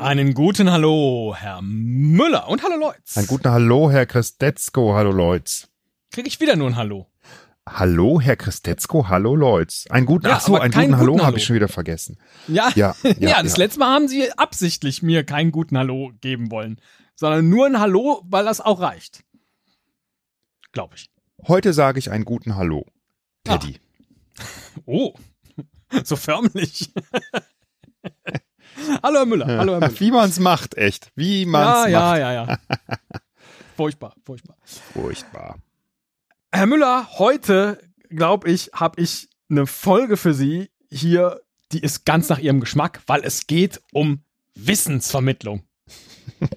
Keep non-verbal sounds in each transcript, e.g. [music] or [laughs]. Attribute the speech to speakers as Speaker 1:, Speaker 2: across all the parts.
Speaker 1: Einen guten Hallo, Herr Müller und hallo Leutz.
Speaker 2: Einen guten Hallo, Herr Christetzko, hallo Leutz.
Speaker 1: Krieg ich wieder nur ein Hallo?
Speaker 2: Hallo, Herr Christetzko, hallo Leutz. Einen guten,
Speaker 1: Ja,
Speaker 2: ach so, einen
Speaker 1: keinen
Speaker 2: guten Hallo
Speaker 1: guten
Speaker 2: habe ich schon wieder vergessen.
Speaker 1: Ja,
Speaker 2: Ja, [laughs]
Speaker 1: ja,
Speaker 2: ja,
Speaker 1: das
Speaker 2: ja.
Speaker 1: letzte Mal haben Sie absichtlich mir keinen guten Hallo geben wollen, sondern nur ein Hallo, weil das auch reicht. Glaube ich.
Speaker 2: Heute sage ich einen guten Hallo. Teddy. [laughs]
Speaker 1: Oh, so förmlich. [laughs] hallo Herr Müller, hallo Herr Müller.
Speaker 2: Wie man's macht, echt. Wie
Speaker 1: Ja,
Speaker 2: man's
Speaker 1: ja,
Speaker 2: macht.
Speaker 1: ja, ja. Furchtbar, furchtbar.
Speaker 2: Furchtbar.
Speaker 1: Herr Müller, heute, glaube ich, habe ich eine Folge für Sie hier, die ist ganz nach Ihrem Geschmack, weil es geht um Wissensvermittlung. [laughs]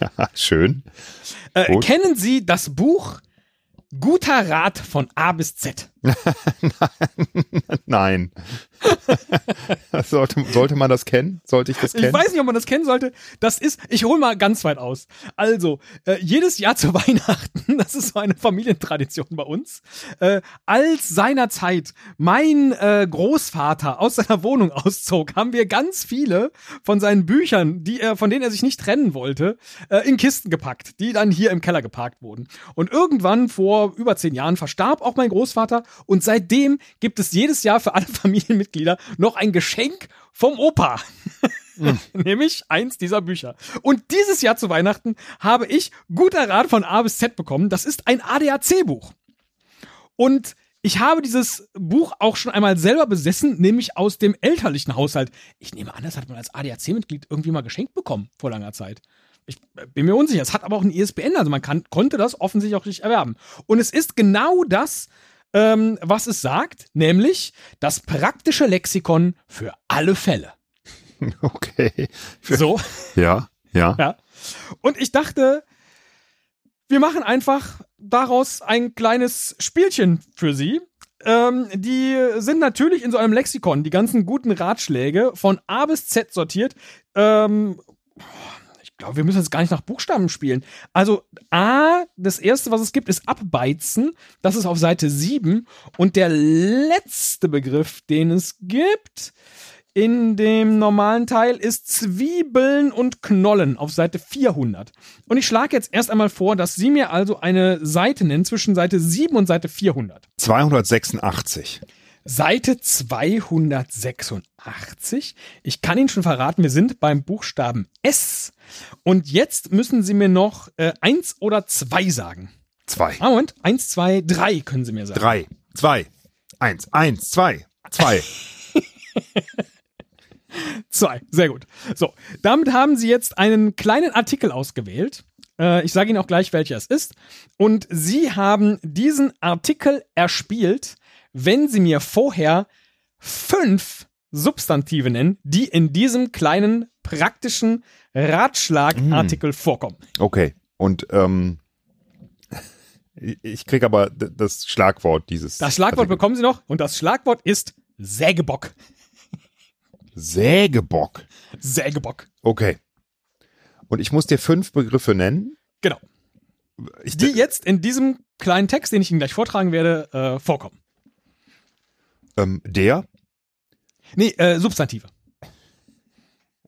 Speaker 2: Ja, schön.
Speaker 1: Äh, kennen Sie das Buch Guter Rat von A bis Z? [laughs]
Speaker 2: Nein. [laughs] sollte, sollte man das kennen? Sollte ich das kennen?
Speaker 1: Ich weiß nicht, ob man das kennen sollte. Das ist, ich hole mal ganz weit aus. Also, äh, jedes Jahr zu [laughs] Weihnachten, das ist so eine Familientradition bei uns, äh, als seinerzeit mein äh, Großvater aus seiner Wohnung auszog, haben wir ganz viele von seinen Büchern, die er, von denen er sich nicht trennen wollte, äh, in Kisten gepackt, die dann hier im Keller geparkt wurden. Und irgendwann vor über zehn Jahren verstarb auch mein Großvater und seitdem gibt es jedes Jahr für alle [laughs] Familienmitglieder noch ein Geschenk vom Opa. [laughs] Nämlich eins dieser Bücher. Und dieses Jahr zu Weihnachten habe ich guter Rat von A bis Z bekommen. Das ist ein ADAC-Buch. Und ich habe dieses Buch auch schon einmal selber besessen, nämlich aus dem elterlichen Haushalt. Ich nehme an, das hat man als ADAC-Mitglied irgendwie mal geschenkt bekommen vor langer Zeit. Ich äh, bin mir unsicher. Es hat aber auch ein ISBN, also man kann, konnte das offensichtlich auch nicht erwerben. Und es ist genau das, ähm, was es sagt, nämlich das praktische Lexikon für alle Fälle. [laughs]
Speaker 2: Okay. Für-
Speaker 1: So.
Speaker 2: Ja, ja.
Speaker 1: Ja. Und ich dachte, wir machen einfach daraus ein kleines Spielchen für Sie. Ähm, die sind natürlich in so einem Lexikon, die ganzen guten Ratschläge von A bis Z sortiert. Ähm, glaube, wir müssen jetzt gar nicht nach Buchstaben spielen. Also A, das erste, was es gibt, ist Abbeizen. Das ist auf Seite 7. Und der letzte Begriff, den es gibt, in dem normalen Teil ist Zwiebeln und Knollen auf Seite 400. Und ich schlage jetzt erst einmal vor, dass Sie mir also eine Seite nennen zwischen Seite 7 und Seite 400.
Speaker 2: 286.
Speaker 1: Seite 286. Ich kann Ihnen schon verraten, wir sind beim Buchstaben S. Und jetzt müssen Sie mir noch äh, eins oder zwei sagen.
Speaker 2: Zwei.
Speaker 1: Ah, Moment. Eins, zwei, drei können Sie mir sagen.
Speaker 2: Drei. Zwei. Eins. Eins. Zwei. Zwei. [laughs]
Speaker 1: Zwei, sehr gut. So, damit haben Sie jetzt einen kleinen Artikel ausgewählt. Äh, ich sage Ihnen auch gleich, welcher es ist. Und Sie haben diesen Artikel erspielt, wenn Sie mir vorher fünf Substantive nennen, die in diesem kleinen praktischen Ratschlagartikel vorkommen.
Speaker 2: Okay. Und ähm, [laughs] ich krieg aber das Schlagwort dieses.
Speaker 1: Das Schlagwort
Speaker 2: Artikels.
Speaker 1: bekommen Sie noch und das Schlagwort ist Sägebock.
Speaker 2: Sägebock.
Speaker 1: Sägebock.
Speaker 2: Okay. Und ich muss dir fünf Begriffe nennen.
Speaker 1: Genau.
Speaker 2: Ich,
Speaker 1: Die jetzt in diesem kleinen Text, den ich Ihnen gleich vortragen werde, äh, vorkommen.
Speaker 2: Ähm, der.
Speaker 1: Nee, äh, Substantive.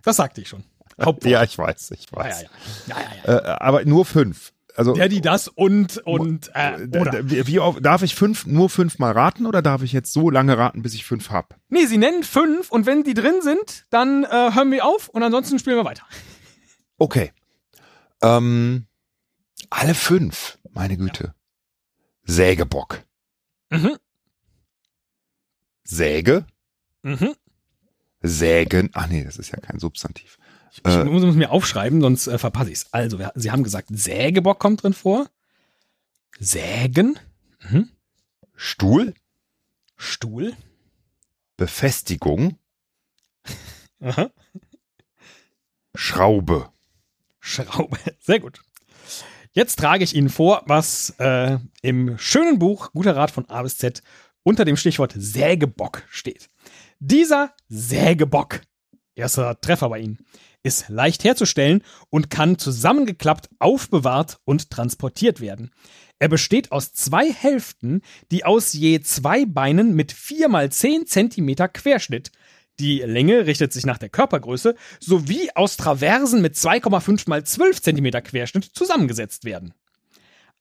Speaker 1: Das sagte ich schon. Hauptwort.
Speaker 2: Ja, ich weiß, ich
Speaker 1: ja,
Speaker 2: weiß.
Speaker 1: ja, ja. ja, ja, ja.
Speaker 2: Äh, aber nur fünf. Also
Speaker 1: Der, die, das und, und, äh, oder.
Speaker 2: wie oft, darf ich fünf nur fünfmal raten oder darf ich jetzt so lange raten, bis ich fünf hab?
Speaker 1: Nee, sie nennen fünf und wenn die drin sind, dann äh, hören wir auf und ansonsten spielen wir weiter.
Speaker 2: Okay. Ähm, alle fünf, meine Güte. Sägebock.
Speaker 1: Mhm.
Speaker 2: Säge,
Speaker 1: Mhm.
Speaker 2: sägen. Ach nee, das ist ja kein Substantiv.
Speaker 1: Ich,
Speaker 2: Äh.
Speaker 1: ich muss es mir aufschreiben, sonst äh, verpasse ich es. Also, wir, Sie haben gesagt, Sägebock kommt drin vor. Sägen. Mhm.
Speaker 2: Stuhl,
Speaker 1: Stuhl.
Speaker 2: Befestigung, [laughs]
Speaker 1: Aha.
Speaker 2: Schraube.
Speaker 1: Schraube. [laughs] Sehr gut. Jetzt trage ich Ihnen vor, was äh, im schönen Buch Guter Rat von A bis Z unter dem Stichwort Sägebock steht. Dieser Sägebock, erster Treffer bei Ihnen, ist leicht herzustellen und kann zusammengeklappt aufbewahrt und transportiert werden. Er besteht aus zwei Hälften, die aus je zwei Beinen mit 4 mal 10 cm Querschnitt die Länge richtet sich nach der Körpergröße, sowie aus Traversen mit 2,5 mal 12 cm Querschnitt zusammengesetzt werden.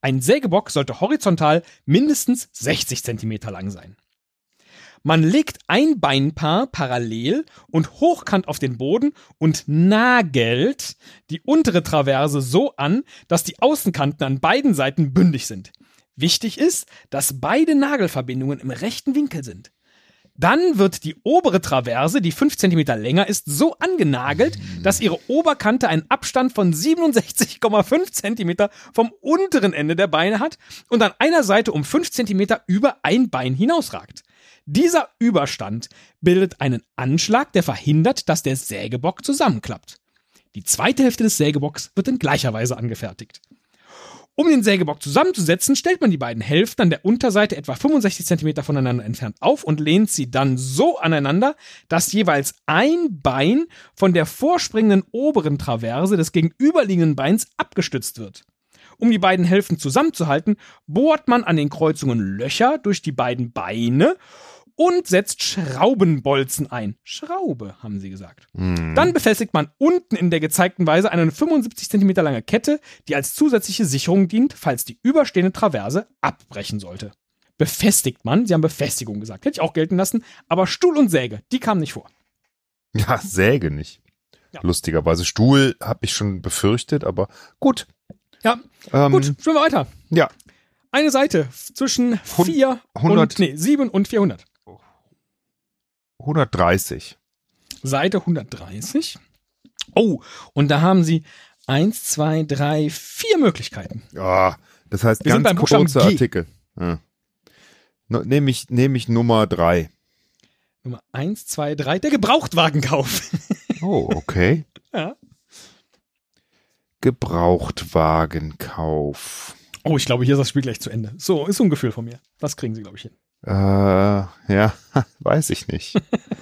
Speaker 1: Ein Sägebock sollte horizontal mindestens 60 cm lang sein. Man legt ein Beinpaar parallel und hochkant auf den Boden und nagelt die untere Traverse so an, dass die Außenkanten an beiden Seiten bündig sind. Wichtig ist, dass beide Nagelverbindungen im rechten Winkel sind. Dann wird die obere Traverse, die 5 cm länger ist, so angenagelt, dass ihre Oberkante einen Abstand von 67,5 cm vom unteren Ende der Beine hat und an einer Seite um 5 cm über ein Bein hinausragt. Dieser Überstand bildet einen Anschlag, der verhindert, dass der Sägebock zusammenklappt. Die zweite Hälfte des Sägebocks wird in gleicher Weise angefertigt. Um den Sägebock zusammenzusetzen, stellt man die beiden Hälften an der Unterseite etwa 65 cm voneinander entfernt auf und lehnt sie dann so aneinander, dass jeweils ein Bein von der vorspringenden oberen Traverse des gegenüberliegenden Beins abgestützt wird. Um die beiden Hälften zusammenzuhalten, bohrt man an den Kreuzungen Löcher durch die beiden Beine und setzt Schraubenbolzen ein. Schraube, haben sie gesagt.
Speaker 2: Hm.
Speaker 1: Dann befestigt man unten in der gezeigten Weise eine 75 cm lange Kette, die als zusätzliche Sicherung dient, falls die überstehende Traverse abbrechen sollte. Befestigt man, sie haben Befestigung gesagt, hätte ich auch gelten lassen, aber Stuhl und Säge, die kamen nicht vor.
Speaker 2: Ja, Säge nicht.
Speaker 1: Ja.
Speaker 2: Lustigerweise. Stuhl habe ich schon befürchtet, aber gut.
Speaker 1: Ja,
Speaker 2: Ähm,
Speaker 1: gut, spielen wir weiter.
Speaker 2: Ja,
Speaker 1: Eine Seite zwischen
Speaker 2: Hun-
Speaker 1: 4
Speaker 2: 100.
Speaker 1: und, nee, 7 und 400.
Speaker 2: 130.
Speaker 1: Seite 130. Oh, und da haben sie eins, zwei, drei, vier Möglichkeiten.
Speaker 2: Ja, das heißt
Speaker 1: Wir
Speaker 2: ganz kurzer. Artikel. Ja. Nehme ich, nehm ich Nummer drei.
Speaker 1: Nummer eins, zwei, drei, der Gebrauchtwagenkauf. [laughs]
Speaker 2: Oh, okay.
Speaker 1: ja.
Speaker 2: Gebrauchtwagenkauf.
Speaker 1: Oh, ich glaube, hier ist das Spiel gleich zu Ende. So, ist so ein Gefühl von mir. Das kriegen sie, glaube ich, hin.
Speaker 2: Äh, ja, [laughs] weiß ich nicht.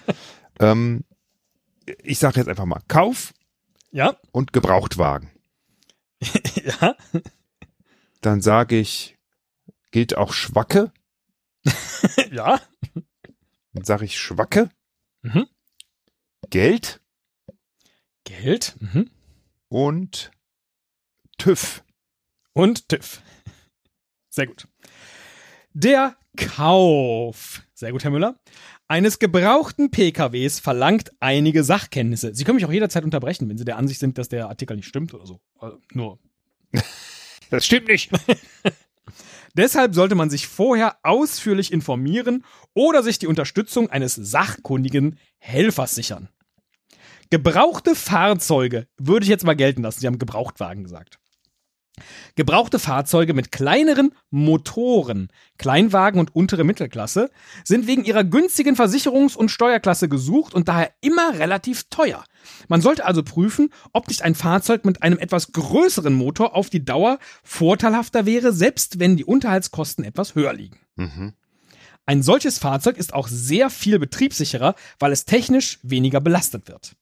Speaker 2: [laughs] ähm, ich sage jetzt einfach mal Kauf
Speaker 1: Ja,
Speaker 2: und Gebrauchtwagen. [laughs]
Speaker 1: ja,
Speaker 2: Dann sage ich, gilt auch Schwacke?
Speaker 1: ja.
Speaker 2: Dann sage ich Schwacke.
Speaker 1: Mhm.
Speaker 2: Geld
Speaker 1: Geld mhm.
Speaker 2: und TÜV.
Speaker 1: und TÜV. Sehr gut. Der Kauf. Sehr gut, Herr Müller. Eines gebrauchten PKWs verlangt einige Sachkenntnisse. Sie können mich auch jederzeit unterbrechen, wenn Sie der Ansicht sind, dass der Artikel nicht stimmt oder so. Also nur [laughs]
Speaker 2: Das stimmt nicht. [laughs]
Speaker 1: Deshalb sollte man sich vorher ausführlich informieren oder sich die Unterstützung eines sachkundigen Helfers sichern. Gebrauchte Fahrzeuge würde ich jetzt mal gelten lassen. Sie haben Gebrauchtwagen gesagt. Gebrauchte Fahrzeuge mit kleineren Motoren, Kleinwagen und untere Mittelklasse, sind wegen ihrer günstigen Versicherungs- und Steuerklasse gesucht und daher immer relativ teuer. Man sollte also prüfen, ob nicht ein Fahrzeug mit einem etwas größeren Motor auf die Dauer vorteilhafter wäre, selbst wenn die Unterhaltskosten etwas höher liegen.
Speaker 2: Mhm.
Speaker 1: Ein solches Fahrzeug ist auch sehr viel betriebssicherer, weil es technisch weniger belastet wird.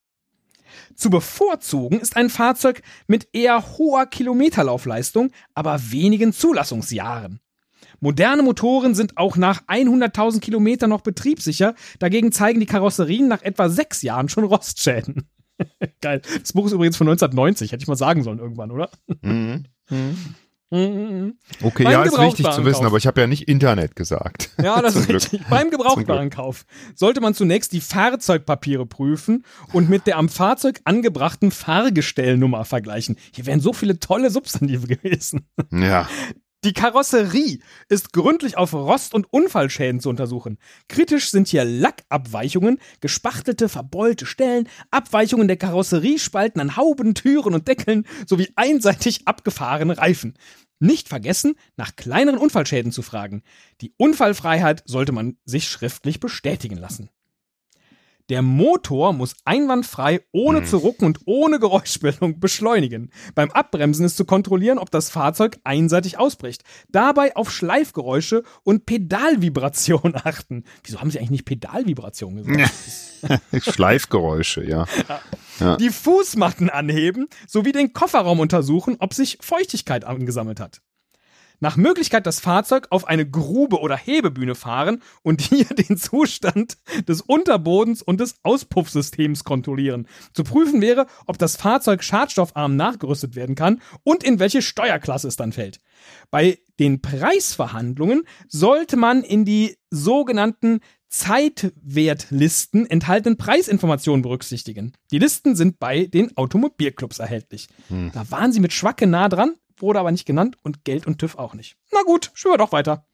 Speaker 1: Zu bevorzugen ist ein Fahrzeug mit eher hoher Kilometerlaufleistung, aber wenigen Zulassungsjahren. Moderne Motoren sind auch nach 100.000 Kilometern noch betriebssicher, dagegen zeigen die Karosserien nach etwa sechs Jahren schon Rostschäden. [laughs] Geil. Das Buch ist übrigens von 1990, hätte ich mal sagen sollen irgendwann, oder?
Speaker 2: Mhm.
Speaker 1: Mhm.
Speaker 2: Okay,
Speaker 1: Beim
Speaker 2: ja, ist wichtig zu wissen, aber ich habe ja nicht Internet gesagt.
Speaker 1: Ja, [laughs] das ist richtig. Beim Gebrauchtwarenkauf sollte man zunächst die Fahrzeugpapiere prüfen und mit der am Fahrzeug angebrachten Fahrgestellnummer vergleichen. Hier wären so viele tolle Substantive [laughs] gewesen.
Speaker 2: Ja.
Speaker 1: Die Karosserie ist gründlich auf Rost- und Unfallschäden zu untersuchen. Kritisch sind hier Lackabweichungen, gespachtelte, verbeulte Stellen, Abweichungen der Karosseriespalten an Hauben, Türen und Deckeln sowie einseitig abgefahrene Reifen. Nicht vergessen, nach kleineren Unfallschäden zu fragen. Die Unfallfreiheit sollte man sich schriftlich bestätigen lassen. Der Motor muss einwandfrei, ohne
Speaker 2: Hm.
Speaker 1: zu rucken und ohne Geräuschbildung [laughs] beschleunigen. Beim Abbremsen ist zu kontrollieren, ob das Fahrzeug einseitig ausbricht. Dabei auf Schleifgeräusche und Pedalvibration [laughs] achten. Wieso haben sie eigentlich nicht Pedalvibration gesagt? [laughs]
Speaker 2: Schleifgeräusche, ja.
Speaker 1: Die Fußmatten anheben sowie den Kofferraum untersuchen, ob sich Feuchtigkeit angesammelt hat. Nach Möglichkeit das Fahrzeug auf eine Grube oder Hebebühne fahren und hier [laughs] den Zustand des Unterbodens und des Auspuffsystems kontrollieren. Zu prüfen wäre, ob das Fahrzeug schadstoffarm nachgerüstet werden kann und in welche Steuerklasse es dann fällt. Bei den Preisverhandlungen sollte man in die sogenannten Zeitwertlisten enthaltenen Preisinformationen berücksichtigen. Die Listen sind bei den Automobilclubs erhältlich. Da waren sie mit Schwacke nah dran, wurde aber nicht genannt und Geld und TÜV auch nicht. Na gut, schwören wir doch weiter.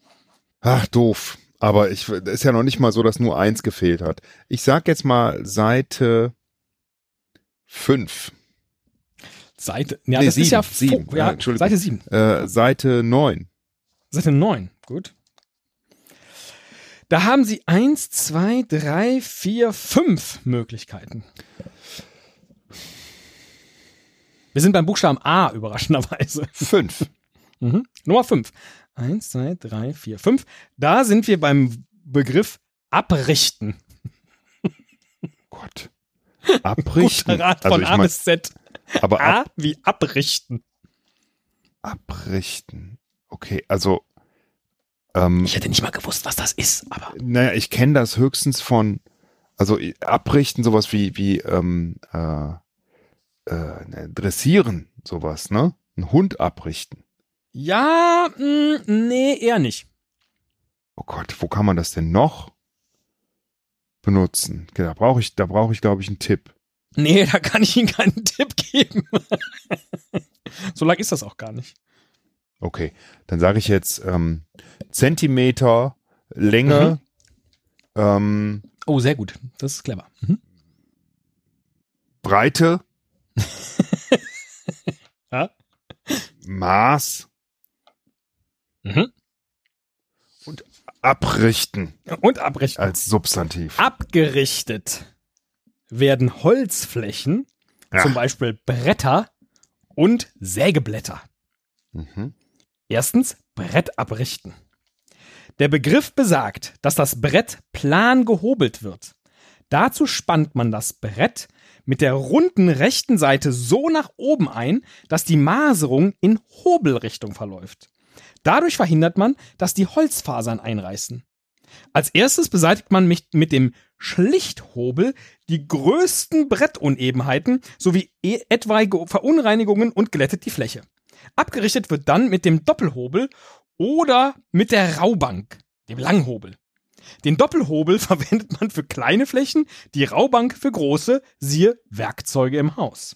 Speaker 2: Ach, doof. Aber ich, ist ja noch nicht mal so, dass nur eins gefehlt hat. Ich sag jetzt mal Seite 5.
Speaker 1: Seite, ja,
Speaker 2: Nee,
Speaker 1: das ist ja,
Speaker 2: sieben, sieben. Ja Entschuldigung.
Speaker 1: Seite 7.
Speaker 2: Äh, Seite 9.
Speaker 1: Seite 9, gut. Da haben sie eins, zwei, drei, vier, fünf Möglichkeiten. Wir sind beim Buchstaben A, [laughs] überraschenderweise.
Speaker 2: 5.
Speaker 1: Mhm. Nummer 5. Eins, zwei, drei, vier, fünf. Da sind wir beim Begriff abrichten.
Speaker 2: Gott. [laughs] Abrichten.
Speaker 1: Guter Rat
Speaker 2: also
Speaker 1: von
Speaker 2: ich
Speaker 1: A
Speaker 2: mein,
Speaker 1: bis Z.
Speaker 2: aber ab,
Speaker 1: A wie abrichten.
Speaker 2: abrichten. Okay, also ähm,
Speaker 1: Ich hätte nicht mal gewusst, was das ist, aber
Speaker 2: naja, ich kenne das höchstens von, also abrichten, sowas wie, wie ähm, äh, äh, ne, dressieren, sowas, ne? Ein Hund abrichten.
Speaker 1: ja, mh, nee, eher nicht.
Speaker 2: Oh Gott, wo kann man das denn noch benutzen? Da brauche ich, da brauche ich, glaube ich, einen Tipp.
Speaker 1: Nee, [laughs] da kann ich Ihnen keinen Tipp geben. [laughs] so lang ist das auch gar nicht.
Speaker 2: Okay, dann sage ich jetzt ähm, Zentimeter Länge, ähm,
Speaker 1: Oh, sehr gut. Das ist clever. Mhm.
Speaker 2: Breite, [laughs]
Speaker 1: Ja.
Speaker 2: Maß
Speaker 1: Mhm.
Speaker 2: und abrichten
Speaker 1: Und abrichten.
Speaker 2: als Substantiv.
Speaker 1: Abgerichtet werden Holzflächen,
Speaker 2: Ja.
Speaker 1: zum Beispiel Bretter und Sägeblätter.
Speaker 2: Mhm.
Speaker 1: Erstens Brett abrichten. Der Begriff besagt, dass das Brett plan gehobelt wird. Dazu spannt man das Brett mit der runden rechten Seite so nach oben ein, dass die Maserung in Hobelrichtung verläuft. Dadurch verhindert man, dass die Holzfasern einreißen. Als erstes beseitigt man mit, dem Schlichthobel die größten Brettunebenheiten sowie e- etwaige Verunreinigungen und glättet die Fläche. Abgerichtet wird dann mit dem Doppelhobel oder mit der Raubank, dem Langhobel. Den Doppelhobel [laughs] verwendet man für kleine Flächen, die Raubank für große, siehe Werkzeuge im Haus.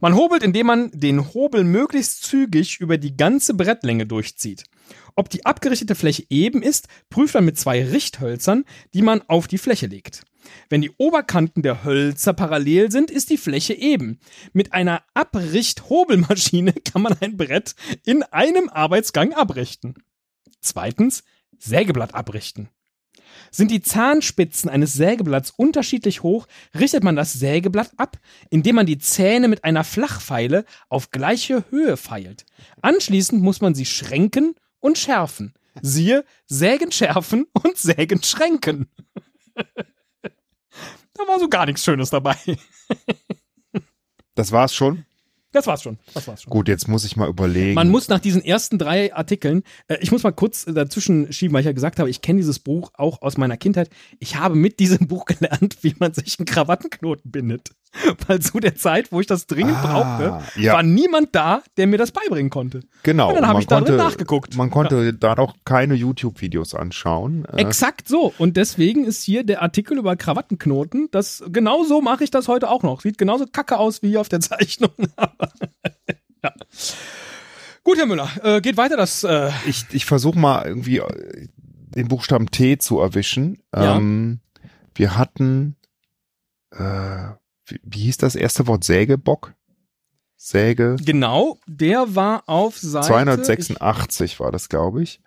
Speaker 1: Man hobelt, indem man den Hobel möglichst zügig über die ganze Brettlänge durchzieht. Ob die abgerichtete Fläche eben ist, prüft man mit zwei Richthölzern, die man auf die Fläche legt. Wenn die Oberkanten der Hölzer parallel sind, ist die Fläche eben. Mit einer Abrichthobelmaschine [laughs] kann man ein Brett in einem Arbeitsgang abrichten. Zweitens, Sägeblatt abrichten. Sind die Zahnspitzen eines Sägeblatts unterschiedlich hoch, richtet man das Sägeblatt ab, indem man die Zähne mit einer Flachfeile auf gleiche Höhe feilt. Anschließend muss man sie schränken und schärfen. Siehe Sägen schärfen und [laughs] Sägen schränken. [laughs] da war so gar nichts Schönes dabei. [laughs]
Speaker 2: Das war's schon.
Speaker 1: Das war's schon. Das war's schon.
Speaker 2: Gut, jetzt muss ich mal überlegen.
Speaker 1: Man muss nach diesen ersten drei Artikeln, äh, ich muss mal kurz dazwischen schieben, weil ich ja gesagt habe, ich kenne dieses Buch auch aus meiner Kindheit. Ich habe mit diesem [laughs] Buch gelernt, wie man sich einen Krawattenknoten bindet. [laughs] Weil zu der Zeit, wo ich das dringend
Speaker 2: Ah,
Speaker 1: brauchte,
Speaker 2: ja.
Speaker 1: war niemand da, der mir das beibringen konnte.
Speaker 2: genau.
Speaker 1: Und dann hab
Speaker 2: man
Speaker 1: ich darin
Speaker 2: konnte,
Speaker 1: nachgeguckt.
Speaker 2: Man konnte da doch keine YouTube-Videos anschauen. Äh,
Speaker 1: Exakt so. Und deswegen ist hier der Artikel über Krawattenknoten. Das genau so mache ich das heute auch noch. Sieht genauso kacke aus wie hier auf der [laughs] Zeichnung. [laughs] Ja. Gut, Herr Müller, äh, geht weiter das. Äh,
Speaker 2: ich ich versuche mal irgendwie äh, den Buchstaben T zu erwischen.
Speaker 1: Ja.
Speaker 2: Ähm, wir hatten, äh, wie, wie hieß das erste Wort? Sägebock? Säge?
Speaker 1: genau, der war auf Seite
Speaker 2: 286 war das, glaube ich.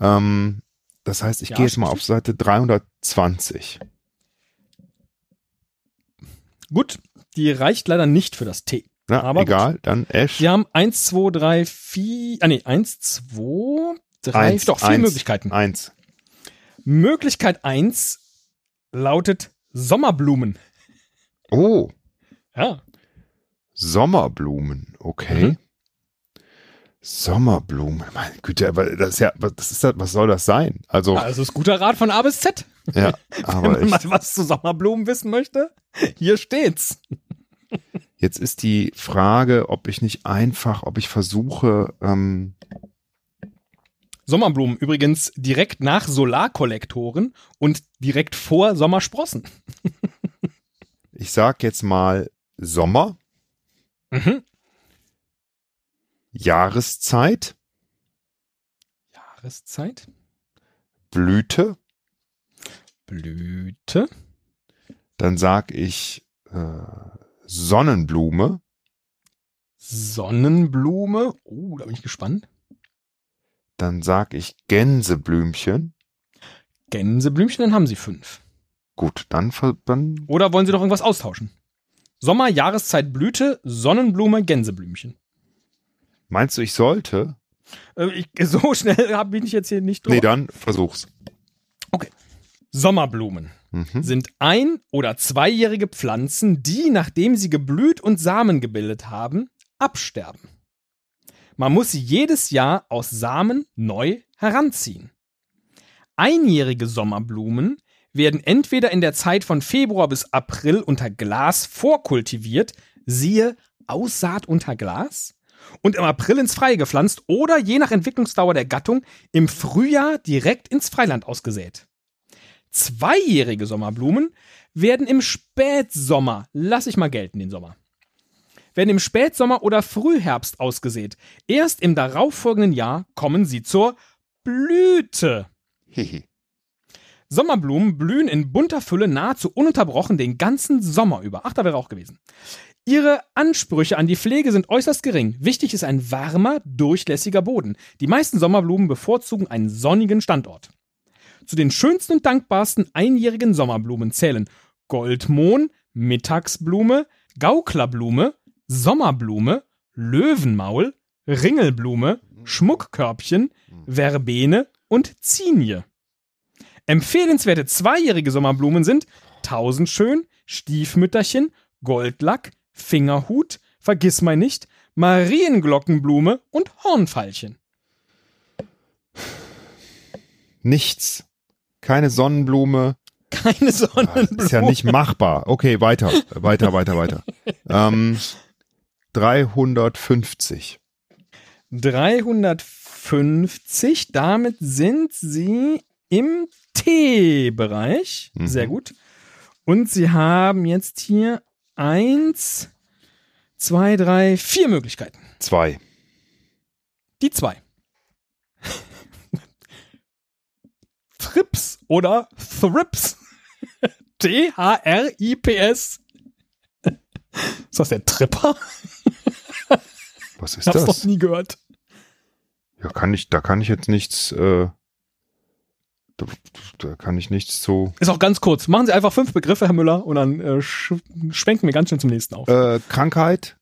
Speaker 2: Ähm, das heißt, ich
Speaker 1: Ja,
Speaker 2: gehe jetzt mal auf Seite 320.
Speaker 1: Gut, die reicht leider nicht für das T.
Speaker 2: Na,
Speaker 1: Aber
Speaker 2: egal, dann Ash.
Speaker 1: Wir haben 1, 2, 3, 4, ah nee, 1, 2, 3,
Speaker 2: Eins,
Speaker 1: doch vier
Speaker 2: eins,
Speaker 1: Möglichkeiten.
Speaker 2: Eins.
Speaker 1: Möglichkeit 1 lautet Sommerblumen.
Speaker 2: Oh,
Speaker 1: Ja.
Speaker 2: Sommerblumen, okay.
Speaker 1: Mhm.
Speaker 2: Sommerblumen, meine Güte, aber das ist ja, was, ist das, was soll das sein? Also,
Speaker 1: Also ist guter Rat von A bis Z.
Speaker 2: ja, [laughs]
Speaker 1: Wenn
Speaker 2: aber
Speaker 1: man
Speaker 2: ich,
Speaker 1: mal was zu Sommerblumen wissen möchte, hier steht's.
Speaker 2: jetzt ist die Frage, ob ich nicht einfach, ob ich versuche, ähm,
Speaker 1: Sommerblumen übrigens direkt nach Solarkollektoren und direkt vor Sommersprossen. [laughs]
Speaker 2: ich sag jetzt mal Sommer,
Speaker 1: Mhm.
Speaker 2: Jahreszeit,
Speaker 1: Jahreszeit,
Speaker 2: Blüte,
Speaker 1: Blüte,
Speaker 2: dann sag ich äh, Sonnenblume,
Speaker 1: Sonnenblume. Oh, da bin ich gespannt.
Speaker 2: dann sag ich Gänseblümchen.
Speaker 1: Gänseblümchen, dann haben Sie fünf.
Speaker 2: Gut, dann, dann
Speaker 1: Oder wollen Sie noch irgendwas austauschen? Sommer, Jahreszeit, Blüte, Sonnenblume, Gänseblümchen.
Speaker 2: meinst du, ich sollte?
Speaker 1: Äh, ich, [laughs] so schnell bin ich jetzt hier nicht drüber.
Speaker 2: Nee, dann versuch's.
Speaker 1: Sommerblumen
Speaker 2: Mhm.
Speaker 1: sind ein- oder zweijährige Pflanzen, die, nachdem sie geblüht und Samen gebildet haben, absterben. Man muss sie jedes Jahr aus Samen neu heranziehen. Einjährige Sommerblumen werden entweder in der Zeit von Februar bis April unter Glas vorkultiviert, siehe Aussaat unter Glas, und im April ins Freie gepflanzt oder je nach Entwicklungsdauer der Gattung im Frühjahr direkt ins Freiland ausgesät. Zweijährige Sommerblumen werden im Spätsommer, lass ich mal gelten den Sommer, werden im Spätsommer oder Frühherbst ausgesät. Erst im darauffolgenden Jahr kommen sie zur Blüte. Sommerblumen blühen in bunter Fülle nahezu ununterbrochen den ganzen Sommer über. Ach, da wäre auch gewesen. Ihre Ansprüche an die Pflege sind äußerst gering. Wichtig ist ein warmer, durchlässiger Boden. Die meisten Sommerblumen bevorzugen einen sonnigen Standort. Zu den schönsten und dankbarsten einjährigen Sommerblumen zählen Goldmohn, Mittagsblume, Gauklerblume, Sommerblume, Löwenmaul, Ringelblume, Schmuckkörbchen, Verbene und Zinie. Empfehlenswerte zweijährige Sommerblumen sind Tausendschön, Stiefmütterchen, Goldlack, Fingerhut, Vergissmeinnicht, Marienglockenblume und Hornfeilchen.
Speaker 2: Nichts. Keine Sonnenblume.
Speaker 1: Keine
Speaker 2: Ah,
Speaker 1: Sonnenblume.
Speaker 2: Ist ja nicht machbar. Okay, weiter, weiter, weiter, weiter. [laughs] Ähm, 350.
Speaker 1: 350, damit sind sie im T-Bereich.
Speaker 2: Mhm.
Speaker 1: Sehr gut. Und sie haben jetzt hier eins, zwei, drei, vier Möglichkeiten.
Speaker 2: Zwei.
Speaker 1: Die zwei. [laughs] Trips oder Thrips. [laughs] T-H-R-I-P-S. [laughs] Ist das der Tripper?
Speaker 2: Was ist
Speaker 1: hab's
Speaker 2: das?
Speaker 1: noch nie gehört.
Speaker 2: Ja, kann ich, da kann ich jetzt nichts, äh, da, da kann ich nichts zu.
Speaker 1: Ist auch ganz kurz. Machen Sie einfach fünf Begriffe, Herr Müller, und dann äh, sch schwenken wir ganz schnell zum nächsten auf.
Speaker 2: Äh, Krankheit,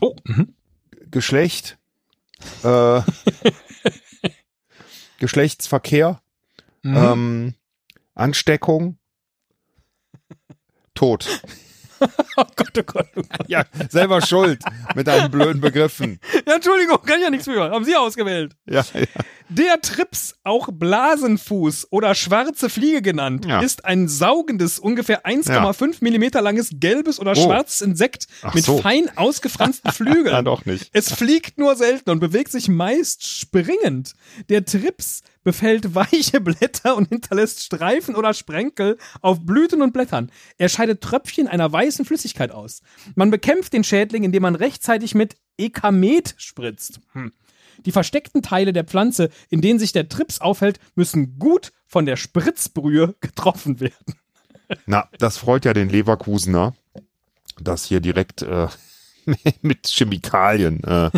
Speaker 1: oh, mhm.
Speaker 2: Geschlecht, äh, [laughs] Geschlechtsverkehr,
Speaker 1: Mhm.
Speaker 2: ähm, Ansteckung, Tod. [laughs]
Speaker 1: oh Gott, oh Gott, oh Gott.
Speaker 2: Ja, selber schuld mit deinen blöden Begriffen.
Speaker 1: Ja, Entschuldigung, kann ich ja nichts für. Haben Sie ausgewählt.
Speaker 2: Ja, ja.
Speaker 1: Der Trips, auch Blasenfuß oder schwarze Fliege genannt,
Speaker 2: Ja.
Speaker 1: ist ein saugendes, ungefähr 1,5 Millimeter langes gelbes oder
Speaker 2: Oh.
Speaker 1: schwarzes Insekt
Speaker 2: Ach
Speaker 1: mit
Speaker 2: so.
Speaker 1: fein ausgefransten [laughs] Flügeln.
Speaker 2: doch nicht.
Speaker 1: Es fliegt nur selten und bewegt sich meist springend. Der Trips befällt [laughs] weiche Blätter und hinterlässt Streifen oder Sprenkel auf Blüten und Blättern. Er scheidet Tröpfchen einer weißen Flüssigkeit aus. Man bekämpft den Schädling, indem man rechtzeitig mit Ekamet spritzt. Hm. Die versteckten Teile der Pflanze, in denen sich der Trips aufhält, müssen gut von der Spritzbrühe getroffen werden.
Speaker 2: Na, das freut ja den Leverkusener, dass hier direkt äh, [laughs] mit Chemikalien äh,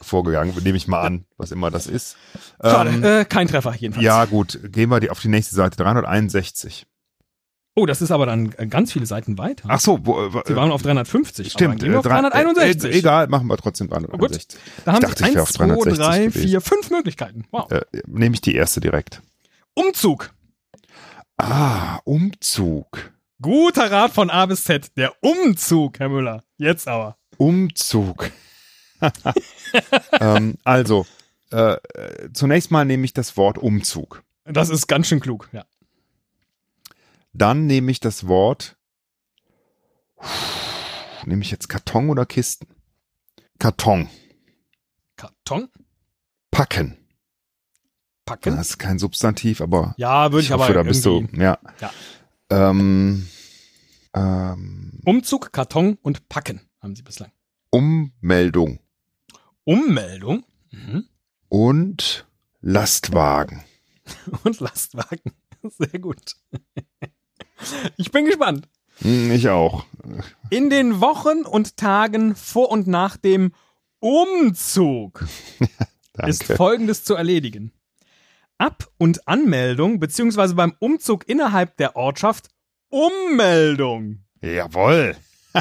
Speaker 2: vorgegangen nehme ich mal an, was immer das ist.
Speaker 1: Schade,
Speaker 2: Ähm,
Speaker 1: äh, kein Treffer jedenfalls.
Speaker 2: ja, gut, gehen wir die, auf die nächste Seite. 361.
Speaker 1: Oh, das ist aber dann ganz viele Seiten weiter.
Speaker 2: Ach so, wo, äh,
Speaker 1: Sie waren auf 350.
Speaker 2: stimmt.
Speaker 1: Aber auf
Speaker 2: äh, drei-
Speaker 1: 361.
Speaker 2: Äh, egal, machen wir trotzdem 360.
Speaker 1: Da haben
Speaker 2: ich dachte,
Speaker 1: Sie
Speaker 2: ich wäre
Speaker 1: 1,
Speaker 2: auf
Speaker 1: 2,
Speaker 2: 360
Speaker 1: 3,
Speaker 2: gewesen.
Speaker 1: 4, 5 Möglichkeiten. Wow.
Speaker 2: Äh, Nehme ich die erste direkt.
Speaker 1: Umzug.
Speaker 2: Ah, Umzug.
Speaker 1: Guter Rat von A bis Z. Der Umzug, Herr Müller. Jetzt aber.
Speaker 2: Umzug. [laughs] ähm, also, äh, zunächst mal nehme ich das Wort Umzug.
Speaker 1: Das ist ganz schön klug. Ja.
Speaker 2: Dann nehme ich das Wort. Nehme ich jetzt Karton oder Kisten? Karton.
Speaker 1: Karton
Speaker 2: Packen.
Speaker 1: packen.
Speaker 2: Das ist kein Substantiv, aber
Speaker 1: Ja, würde ich,
Speaker 2: hoffe,
Speaker 1: aber
Speaker 2: da bist du. Ja.
Speaker 1: Ja.
Speaker 2: Ähm, ähm,
Speaker 1: Umzug, Karton und Packen haben Sie bislang.
Speaker 2: Ummeldung
Speaker 1: Ummeldung mhm.
Speaker 2: und Lastwagen. [laughs]
Speaker 1: und Lastwagen. [laughs] Sehr gut. Ich bin gespannt.
Speaker 2: Hm, Ich auch.
Speaker 1: In den Wochen und Tagen vor und nach dem Umzug [laughs] ist. Folgendes zu erledigen. Ab- und Anmeldung beziehungsweise beim Umzug innerhalb der Ortschaft Ummeldung.
Speaker 2: Jawohl. [laughs]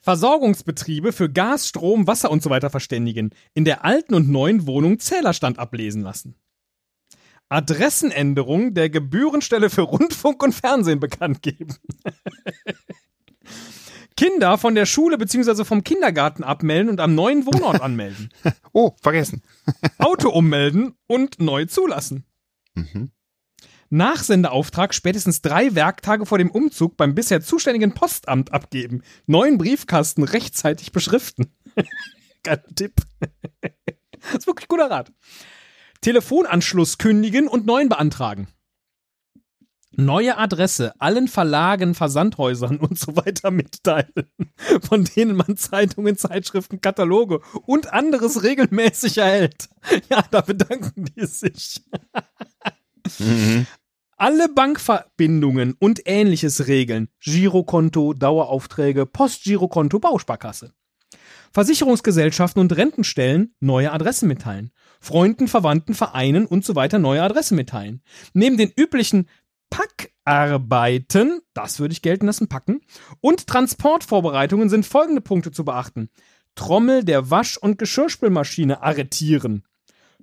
Speaker 1: Versorgungsbetriebe für Gas, Strom, Wasser und so weiter verständigen. In der alten und neuen Wohnung Zählerstand ablesen lassen. Adressenänderung der Gebührenstelle für Rundfunk und Fernsehen bekannt geben. [laughs] Kinder von der Schule bzw. vom Kindergarten abmelden und am neuen Wohnort [laughs] anmelden.
Speaker 2: Oh, vergessen.
Speaker 1: Auto ummelden und neu zulassen.
Speaker 2: Mhm.
Speaker 1: Nachsendeauftrag spätestens drei Werktage vor dem Umzug beim bisher zuständigen Postamt abgeben. Neuen Briefkasten rechtzeitig beschriften. [laughs] Geiler Tipp. das ist wirklich guter Rat. Telefonanschluss kündigen und neuen beantragen. Neue Adresse allen Verlagen, Versandhäusern und so weiter mitteilen, von denen man Zeitungen, Zeitschriften, Kataloge und anderes regelmäßig erhält. Ja, da bedanken die sich.
Speaker 2: Mhm.
Speaker 1: Alle Bankverbindungen und ähnliches regeln. Girokonto, Daueraufträge, Postgirokonto, Bausparkasse. Versicherungsgesellschaften und Rentenstellen neue Adressen mitteilen. Freunden, Verwandten, Vereinen und so weiter neue Adressen mitteilen. Neben den üblichen Packarbeiten, das würde ich gelten lassen, packen, und Transportvorbereitungen sind folgende Punkte zu beachten. Trommel der Wasch- und Geschirrspülmaschine arretieren.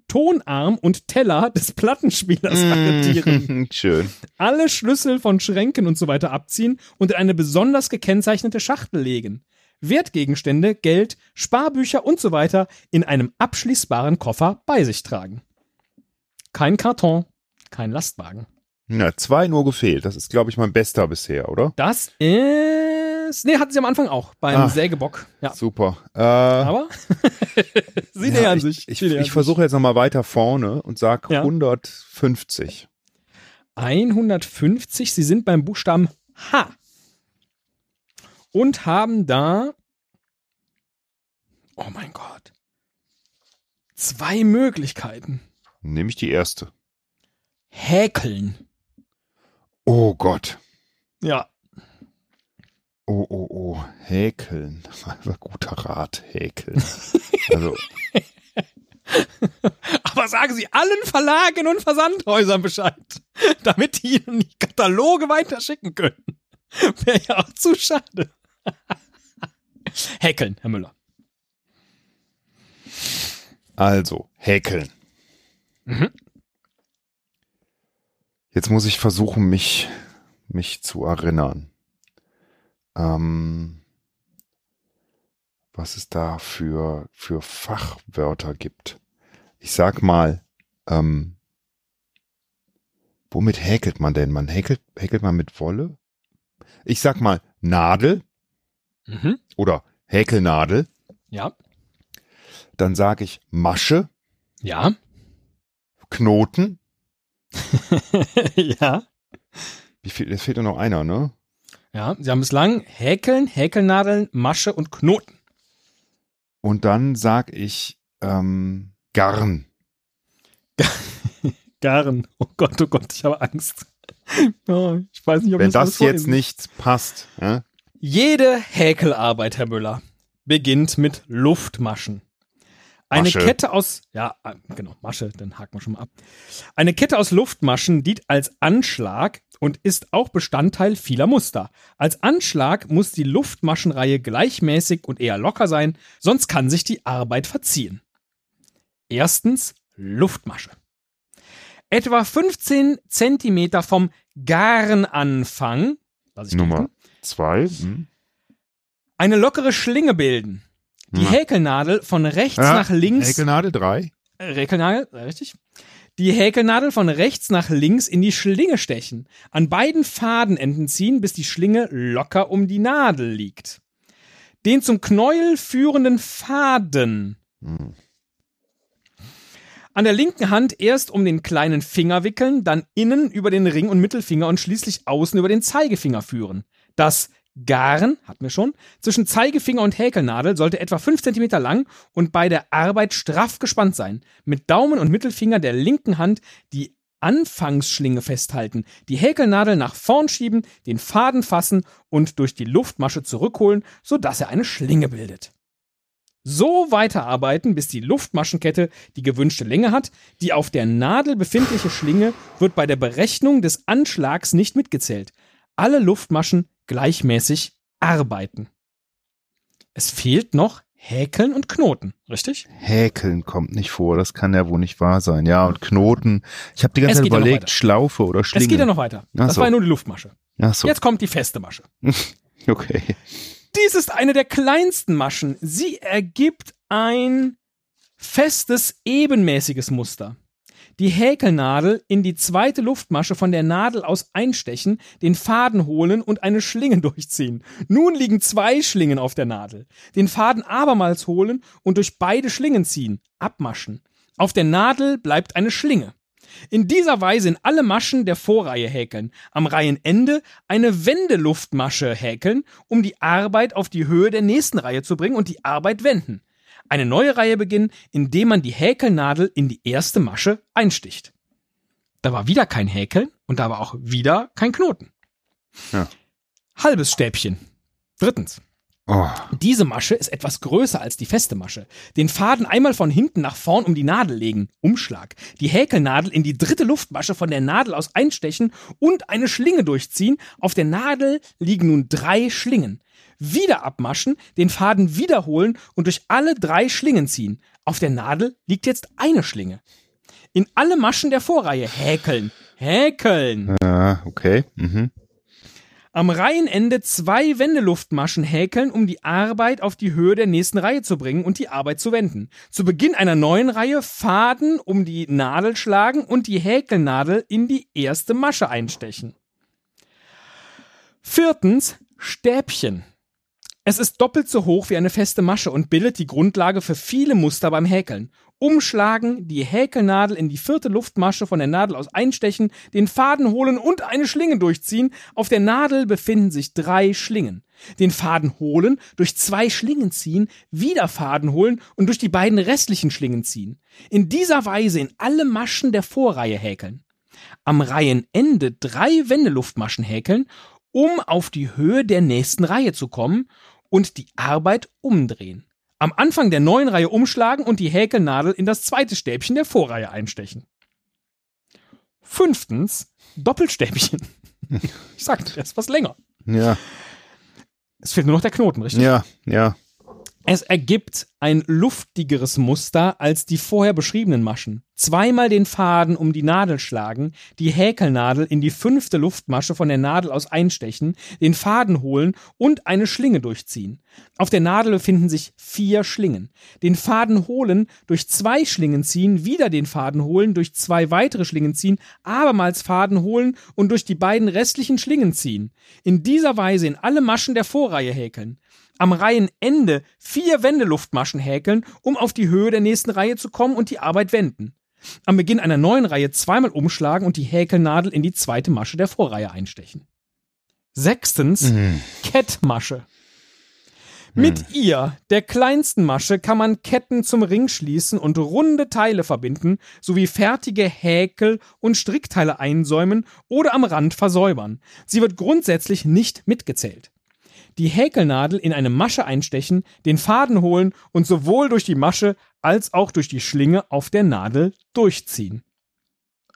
Speaker 1: Tonarm und Teller des Plattenspielers arretieren
Speaker 2: Mhm. [laughs] Schön.
Speaker 1: alle Schlüssel von Schränken und so weiter abziehen und in eine besonders gekennzeichnete Schachtel legen. Wertgegenstände, Geld, Sparbücher und so weiter in einem abschließbaren Koffer bei sich tragen. Kein Karton, kein Lastwagen.
Speaker 2: Na, zwei nur gefehlt. Das ist, glaube ich, mein bester bisher, oder?
Speaker 1: Das ist. Nee, hatten sie am Anfang auch beim
Speaker 2: Ah.
Speaker 1: Sägebock. Ja.
Speaker 2: Super. Äh,
Speaker 1: Aber [laughs] sie
Speaker 2: ja,
Speaker 1: nähern
Speaker 2: ich,
Speaker 1: sich.
Speaker 2: Ich,
Speaker 1: nähern
Speaker 2: ich versuche jetzt nochmal weiter vorne und sag
Speaker 1: Ja.
Speaker 2: 150.
Speaker 1: 150. Sie sind beim Buchstaben H. Und haben da. Oh mein Gott. Zwei Möglichkeiten.
Speaker 2: Nehme ich die erste.
Speaker 1: Häkeln.
Speaker 2: Oh Gott.
Speaker 1: Ja.
Speaker 2: Oh, oh, oh. Häkeln. [laughs] Guter Rat. Häkeln. Also, [laughs]
Speaker 1: Aber sagen Sie allen Verlagen und Versandhäusern Bescheid, [laughs] damit die Ihnen die Kataloge weiterschicken können. Wäre ja auch zu schade. Häkeln, Herr Müller.
Speaker 2: also, häkeln.
Speaker 1: Mhm.
Speaker 2: Jetzt muss ich versuchen, mich, mich zu erinnern. Ähm, was es da für, für Fachwörter gibt. Ich sag mal, ähm, womit häkelt man denn? Man häkelt, häkelt man mit Wolle? Ich sag mal Nadel
Speaker 1: Mhm.
Speaker 2: oder Häkelnadel.
Speaker 1: Ja.
Speaker 2: Dann sage ich Masche,
Speaker 1: Ja.
Speaker 2: Knoten. [laughs]
Speaker 1: ja.
Speaker 2: Wie viel, es fehlt nur noch einer, ne?
Speaker 1: Ja, sie haben bislang Häkeln, Häkelnadeln, Masche und Knoten.
Speaker 2: Und dann sag ich ähm, Garn. [laughs]
Speaker 1: Garn. Oh Gott, oh Gott, ich habe Angst. [laughs] Oh, ich weiß nicht, ob
Speaker 2: Wenn
Speaker 1: alles
Speaker 2: das jetzt nicht passt, ja?
Speaker 1: Jede Häkelarbeit, Herr Müller, beginnt mit Luftmaschen. Eine
Speaker 2: Masche.
Speaker 1: Kette aus, ja, äh, genau, Masche, dann haken wir schon mal ab. Eine Kette aus Luftmaschen dient als Anschlag und ist auch Bestandteil vieler Muster. Als Anschlag muss die Luftmaschenreihe gleichmäßig und eher locker sein, sonst kann sich die Arbeit verziehen. Erstens Luftmasche. Etwa 15 Zentimeter vom ich
Speaker 2: Nummer
Speaker 1: gelten,
Speaker 2: zwei. Hm.
Speaker 1: eine lockere Schlinge bilden. Die
Speaker 2: Ja.
Speaker 1: Häkelnadel von rechts
Speaker 2: Ja,
Speaker 1: nach links
Speaker 2: Häkelnadel drei.
Speaker 1: Äh, Häkelnadel, richtig. Die Häkelnadel von rechts nach links in die Schlinge stechen. An beiden Fadenenden ziehen, bis die Schlinge locker um die Nadel liegt. Den zum Knäuel führenden Faden
Speaker 2: Hm.
Speaker 1: an der linken Hand erst um den kleinen Finger wickeln, dann innen über den Ring und Mittelfinger und schließlich außen über den Zeigefinger führen. Das Garn, hatten wir schon, zwischen Zeigefinger und Häkelnadel sollte etwa 5 cm lang und bei der Arbeit straff gespannt sein. Mit Daumen und Mittelfinger der linken Hand die Anfangsschlinge festhalten, die Häkelnadel nach vorn schieben, den Faden fassen und durch die Luftmasche zurückholen, sodass er eine Schlinge bildet. So weiterarbeiten, bis die Luftmaschenkette die gewünschte Länge hat. Die auf der Nadel befindliche Schlinge wird bei der Berechnung des Anschlags nicht mitgezählt. Alle Luftmaschen gleichmäßig arbeiten. Es fehlt noch Häkeln und Knoten, richtig?
Speaker 3: Häkeln kommt nicht vor, das kann ja wohl nicht wahr sein. Ja, und Knoten. Ich habe die ganze
Speaker 1: Es
Speaker 3: Zeit überlegt. Schlaufe oder Schlinge.
Speaker 1: Es geht ja noch weiter.
Speaker 3: Ach
Speaker 1: Das
Speaker 3: so.
Speaker 1: war ja nur die Luftmasche.
Speaker 3: Ach so,
Speaker 1: Jetzt kommt die feste Masche. [laughs]
Speaker 3: okay.
Speaker 1: Dies ist eine der kleinsten Maschen. Sie ergibt ein festes, ebenmäßiges Muster. Die Häkelnadel in die zweite Luftmasche von der Nadel aus einstechen, den Faden holen und eine Schlinge [laughs] durchziehen. Nun liegen zwei Schlingen auf der Nadel. Den Faden abermals holen und durch beide Schlingen ziehen. Abmaschen. Auf der Nadel bleibt eine Schlinge. In dieser Weise in alle Maschen der Vorreihe häkeln. Am Reihenende eine Wendeluftmasche häkeln, um die Arbeit auf die Höhe der nächsten Reihe zu bringen und die Arbeit wenden. Eine neue Reihe beginnen, indem man die Häkelnadel in die erste Masche einsticht. Da war wieder kein Häkeln und da war auch wieder kein Knoten.
Speaker 3: Ja.
Speaker 1: Halbes Stäbchen. Drittens.
Speaker 3: Oh,
Speaker 1: Diese Masche ist etwas größer als die feste Masche. Den Faden einmal von hinten nach vorn um die Nadel legen. Umschlag. Die Häkelnadel in die dritte Luftmasche von der Nadel aus einstechen und eine Schlinge durchziehen. Auf der Nadel liegen nun drei Schlingen. Wieder abmaschen, den Faden wiederholen und durch alle drei Schlingen ziehen. Auf der Nadel liegt jetzt eine Schlinge. In alle Maschen der Vorreihe häkeln. Häkeln.
Speaker 3: ja, okay. Mhm.
Speaker 1: Am Reihenende zwei Wendeluftmaschen häkeln, um die Arbeit auf die Höhe der nächsten Reihe zu bringen und die Arbeit zu wenden. Zu Beginn einer neuen Reihe Faden um die Nadel schlagen und die Häkelnadel in die erste Masche einstechen. Viertens Stäbchen. Es ist doppelt so hoch wie eine feste Masche und bildet die Grundlage für viele Muster beim Häkeln. Umschlagen, die Häkelnadel in die vierte Luftmasche von der Nadel aus einstechen, den Faden holen und eine Schlinge durchziehen. Auf der Nadel befinden sich drei Schlingen. Den Faden holen, durch zwei Schlingen ziehen, wieder Faden holen und durch die beiden restlichen Schlingen ziehen. In dieser Weise in alle Maschen der Vorreihe häkeln. Am Reihenende drei Wendeluftmaschen häkeln, um auf die Höhe der nächsten Reihe zu kommen und die Arbeit umdrehen. Am Anfang der neuen Reihe umschlagen und die Häkelnadel in das zweite Stäbchen der Vorreihe einstechen. Fünftens, Doppelstäbchen. [laughs] Ich sagte, das ist was länger.
Speaker 3: Ja,
Speaker 1: Es fehlt nur noch der Knoten, richtig?
Speaker 3: ja, ja.
Speaker 1: Es ergibt ein luftigeres Muster als die vorher beschriebenen Maschen. Zweimal den Faden um die Nadel schlagen, die Häkelnadel in die fünfte Luftmasche von der Nadel aus einstechen, den Faden holen und eine Schlinge durchziehen. Auf der Nadel befinden sich vier Schlingen. Den Faden holen, durch zwei Schlingen ziehen, wieder den Faden holen, durch zwei weitere Schlingen ziehen, abermals Faden holen und durch die beiden restlichen Schlingen ziehen. In dieser Weise in alle Maschen der Vorreihe häkeln am Reihenende vier Wendeluftmaschen häkeln, um auf die Höhe der nächsten Reihe zu kommen und die Arbeit wenden. Am Beginn einer neuen Reihe zweimal umschlagen und die Häkelnadel in die zweite Masche der Vorreihe einstechen. Sechstens,
Speaker 3: Mhm.
Speaker 1: Kettmasche. Mit ihr, der kleinsten Masche, kann man Ketten zum Ring schließen und runde Teile verbinden, sowie fertige Häkel- und Strickteile einsäumen oder am Rand versäubern. Sie wird grundsätzlich nicht mitgezählt. Die Häkelnadel in eine Masche einstechen, den Faden holen und sowohl durch die Masche als auch durch die Schlinge auf der Nadel durchziehen.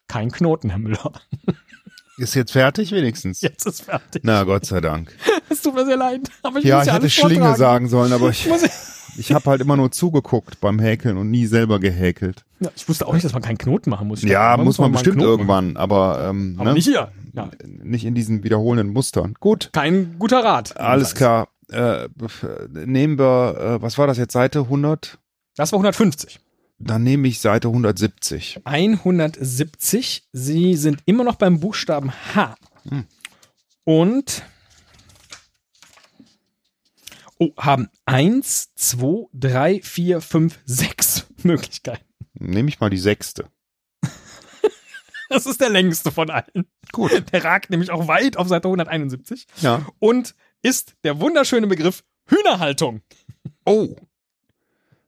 Speaker 1: Kein Knoten, Herr Müller. [laughs]
Speaker 2: Ist jetzt fertig wenigstens?
Speaker 1: Jetzt ist fertig.
Speaker 2: Na, Gott sei Dank. [laughs]
Speaker 1: Es tut mir sehr leid. Aber ich
Speaker 2: Ja,
Speaker 1: muss
Speaker 2: ich
Speaker 1: ja
Speaker 2: hätte
Speaker 1: alles
Speaker 2: Schlinge
Speaker 1: vortragen.
Speaker 2: sagen sollen, aber ich,
Speaker 1: Muss ich,
Speaker 2: ich habe halt immer nur zugeguckt beim Häkeln und nie selber gehäkelt.
Speaker 1: ja, ich wusste auch nicht, dass man keinen Knoten machen muss.
Speaker 2: Ja, muss man
Speaker 1: einen
Speaker 2: bestimmt
Speaker 1: machen.
Speaker 2: irgendwann, aber, ähm,
Speaker 1: Aber
Speaker 2: ne?
Speaker 1: nicht hier. Ja,
Speaker 2: nicht in diesen wiederholenden Mustern. Gut,
Speaker 1: kein guter Rat.
Speaker 2: alles klar. Äh, nehmen wir, äh, was war das jetzt, Seite 100?
Speaker 1: Das war 150.
Speaker 2: Dann nehme ich Seite 170.
Speaker 1: 170. Sie sind immer noch beim Buchstaben H.
Speaker 2: Hm.
Speaker 1: Und oh, haben eins, zwei, drei, vier, fünf, sechs [laughs] Möglichkeiten.
Speaker 2: Nehme ich mal die sechste. [laughs]
Speaker 1: Das ist der längste von allen.
Speaker 2: Gut. [laughs]
Speaker 1: Der ragt nämlich auch weit auf Seite 171
Speaker 2: Ja.
Speaker 1: und ist der wunderschöne Begriff Hühnerhaltung.
Speaker 2: Oh.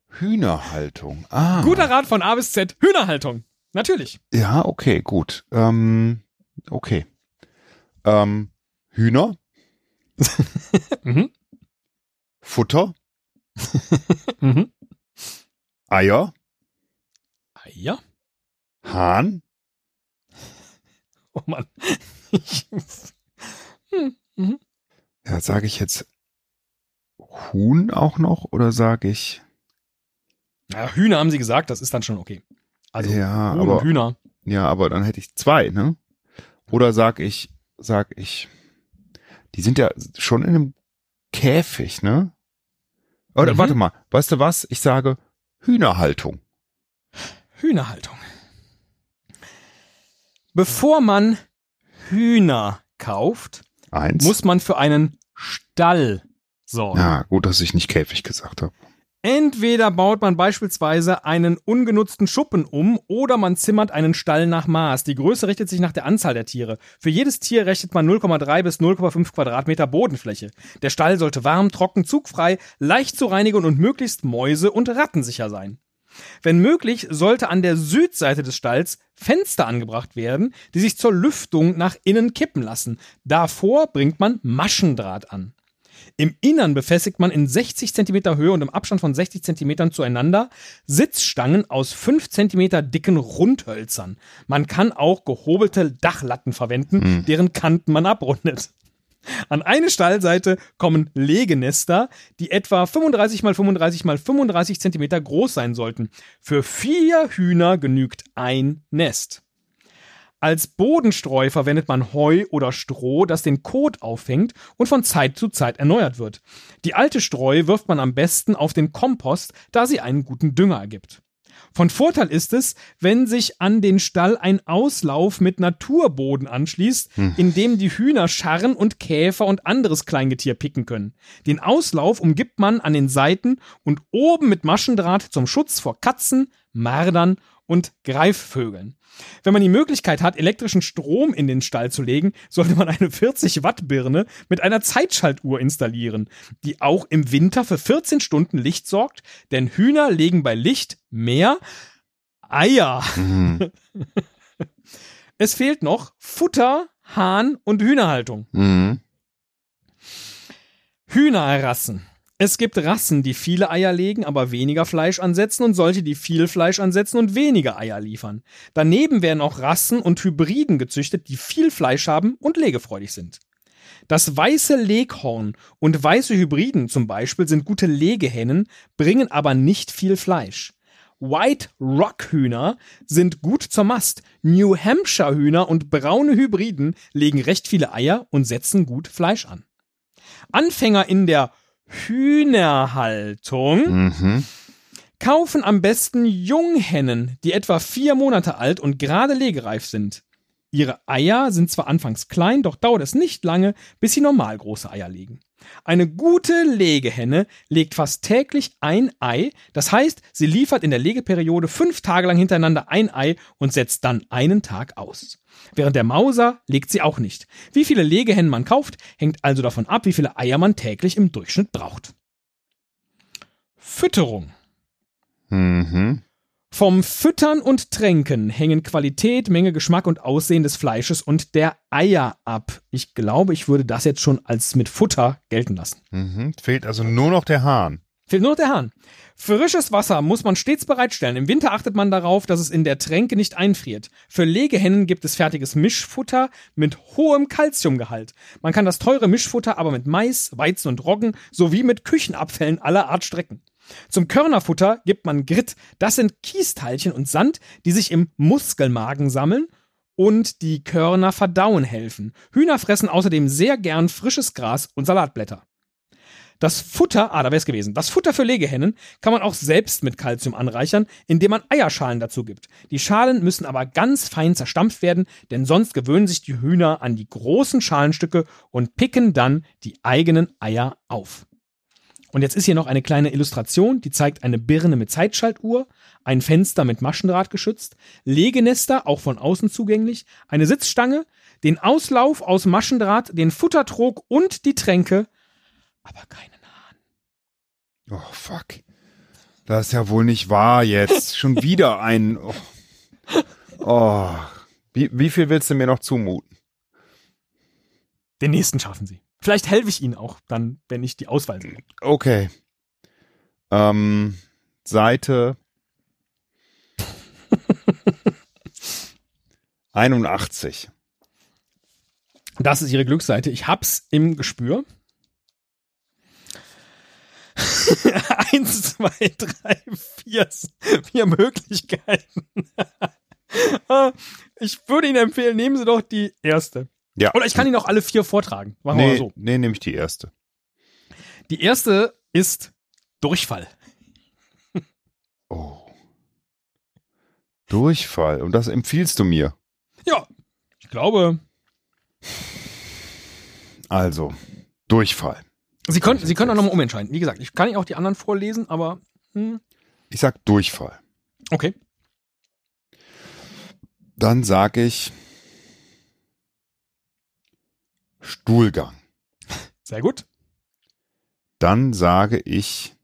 Speaker 2: Hühnerhaltung. Ah.
Speaker 1: Guter Rat von A bis Z, Hühnerhaltung. Natürlich.
Speaker 2: Ja, okay, gut. Ähm, okay. Ähm, Hühner,
Speaker 1: Mhm.
Speaker 2: Futter, [laughs]
Speaker 1: Mhm.
Speaker 2: Eier,
Speaker 1: Eier.
Speaker 2: Hahn,
Speaker 1: Oh Mann. [laughs] Hm. mhm.
Speaker 2: Ja, sage ich jetzt Huhn auch noch oder sage ich
Speaker 1: Ja, Hühner haben sie gesagt, das ist dann schon okay. Also
Speaker 2: ja,
Speaker 1: Huhn
Speaker 2: aber
Speaker 1: und Hühner.
Speaker 2: ja, aber dann hätte ich zwei, ne? Oder sag ich, sag ich, die sind ja schon in einem Käfig, ne? Oder
Speaker 1: Mhm.
Speaker 2: warte mal, weißt du was? Ich sage Hühnerhaltung.
Speaker 1: Hühnerhaltung. Bevor man Hühner kauft,
Speaker 2: Eins.
Speaker 1: muss man für einen Stall sorgen.
Speaker 2: ja, gut, dass ich nicht Käfig gesagt habe.
Speaker 1: Entweder baut man beispielsweise einen ungenutzten Schuppen um oder man zimmert einen Stall nach Maß. Die Größe richtet sich nach der Anzahl der Tiere. Für jedes Tier rechnet man 0,3 bis 0,5 Quadratmeter Bodenfläche. Der Stall sollte warm, trocken, zugfrei, leicht zu reinigen und möglichst mäuse- und rattensicher sein. Wenn möglich, sollte an der Südseite des Stalls Fenster angebracht werden, die sich zur Lüftung nach innen kippen lassen. Davor bringt man Maschendraht an. Im Innern befestigt man in 60 cm Höhe und im Abstand von 60 cm zueinander Sitzstangen aus 5 cm dicken Rundhölzern. Man kann auch gehobelte Dachlatten verwenden, deren Kanten man abrundet. An eine Stallseite kommen Legenester, die etwa 35 mal 35 mal 35 cm groß sein sollten. Für vier Hühner genügt ein Nest. Als Bodenstreu verwendet man Heu oder Stroh, das den Kot auffängt und von Zeit zu Zeit erneuert wird. Die alte Streu wirft man am besten auf den Kompost, da sie einen guten Dünger ergibt. Von Vorteil ist es, wenn sich an den Stall ein Auslauf mit Naturboden anschließt, in dem die Hühner Scharren und Käfer und anderes Kleingetier picken können. Den Auslauf umgibt man an den Seiten und oben mit Maschendraht zum Schutz vor Katzen, Mardern und Greifvögeln. Wenn man die Möglichkeit hat, elektrischen Strom in den Stall zu legen, sollte man eine 40 Watt Birne mit einer Zeitschaltuhr installieren, die auch im Winter für 14 Stunden Licht sorgt, denn Hühner legen bei Licht mehr Eier.
Speaker 2: Mhm. [laughs]
Speaker 1: Es fehlt noch Futter, Hahn und Hühnerhaltung.
Speaker 2: Mhm.
Speaker 1: Hühnerrassen. Es gibt Rassen, die viele Eier legen, aber weniger Fleisch ansetzen und solche, die viel Fleisch ansetzen und weniger Eier liefern. Daneben werden auch Rassen und Hybriden gezüchtet, die viel Fleisch haben und legefreudig sind. Das weiße Leghorn und weiße Hybriden zum Beispiel sind gute Legehennen, bringen aber nicht viel Fleisch. White Rock Hühner sind gut zur Mast. New Hampshire Hühner und braune Hybriden legen recht viele Eier und setzen gut Fleisch an. Anfänger in der Hühnerhaltung
Speaker 2: Mhm.
Speaker 1: kaufen am besten Junghennen, die etwa vier Monate alt und gerade legereif sind. Ihre Eier sind zwar anfangs klein, doch dauert es nicht lange, bis sie normal große Eier legen. Eine gute Legehenne legt fast täglich ein Ei, das heißt, sie liefert in der Legeperiode fünf Tage lang hintereinander ein Ei und setzt dann einen Tag aus. Während der Mauser legt sie auch nicht. Wie viele Legehennen man kauft, hängt also davon ab, wie viele Eier man täglich im Durchschnitt braucht. Fütterung.
Speaker 2: Mhm.
Speaker 1: Vom Füttern und Tränken hängen Qualität, Menge, Geschmack und Aussehen des Fleisches und der Eier ab. Ich glaube, ich würde das jetzt schon als mit Futter gelten lassen.
Speaker 2: Mhm. Fehlt also nur noch der Hahn.
Speaker 1: Fehlt nur noch der Hahn. Frisches Wasser muss man stets bereitstellen. Im Winter achtet man darauf, dass es in der Tränke nicht einfriert. Für Legehennen gibt es fertiges Mischfutter mit hohem Kalziumgehalt. Man kann das teure Mischfutter aber mit Mais, Weizen und Roggen sowie mit Küchenabfällen aller Art strecken. Zum Körnerfutter gibt man Grit. Das sind Kiesteilchen und Sand, die sich im Muskelmagen sammeln und die Körner verdauen helfen. Hühner fressen außerdem sehr gern frisches Gras und Salatblätter. Das Futter, ah, da wäre es gewesen. Das Futter für Legehennen kann man auch selbst mit Kalzium anreichern, indem man Eierschalen dazu gibt. Die Schalen müssen aber ganz fein zerstampft werden, denn sonst gewöhnen sich die Hühner an die großen Schalenstücke und picken dann die eigenen Eier auf. Und jetzt ist hier noch eine kleine Illustration, die zeigt eine Birne mit Zeitschaltuhr, ein Fenster mit Maschendraht geschützt, Legenester, auch von außen zugänglich, eine Sitzstange, den Auslauf aus Maschendraht, den Futtertrog und die Tränke, aber keinen Hahn.
Speaker 2: Oh, fuck. Das ist ja wohl nicht wahr jetzt. Schon [laughs] wieder ein. Oh. oh. Wie, wie viel willst du mir noch zumuten?
Speaker 1: Den nächsten schaffen sie. Vielleicht helfe ich Ihnen auch dann, wenn ich die Auswahl sehe.
Speaker 2: Okay. Ähm, Seite 81.
Speaker 1: Das ist Ihre Glücksseite. Ich hab's im Gespür. [laughs] Eins, zwei, drei, vier, vier Möglichkeiten. [laughs] ich würde Ihnen empfehlen, nehmen Sie doch die erste.
Speaker 2: Ja.
Speaker 1: Oder ich kann Ihnen auch alle vier vortragen. Machen wir
Speaker 2: nee,
Speaker 1: mal so.
Speaker 2: nee, nehme ich die erste.
Speaker 1: Die erste ist Durchfall.
Speaker 2: Oh. Durchfall. Und das empfiehlst du mir.
Speaker 1: Ja, ich glaube.
Speaker 2: Also, Durchfall.
Speaker 1: Sie können, Sie können auch nochmal umentscheiden. Wie gesagt, ich kann Ihnen auch die anderen vorlesen, aber. Hm,
Speaker 2: Ich sag Durchfall.
Speaker 1: okay.
Speaker 2: Dann sag ich Stuhlgang.
Speaker 1: Sehr gut.
Speaker 2: Dann sage ich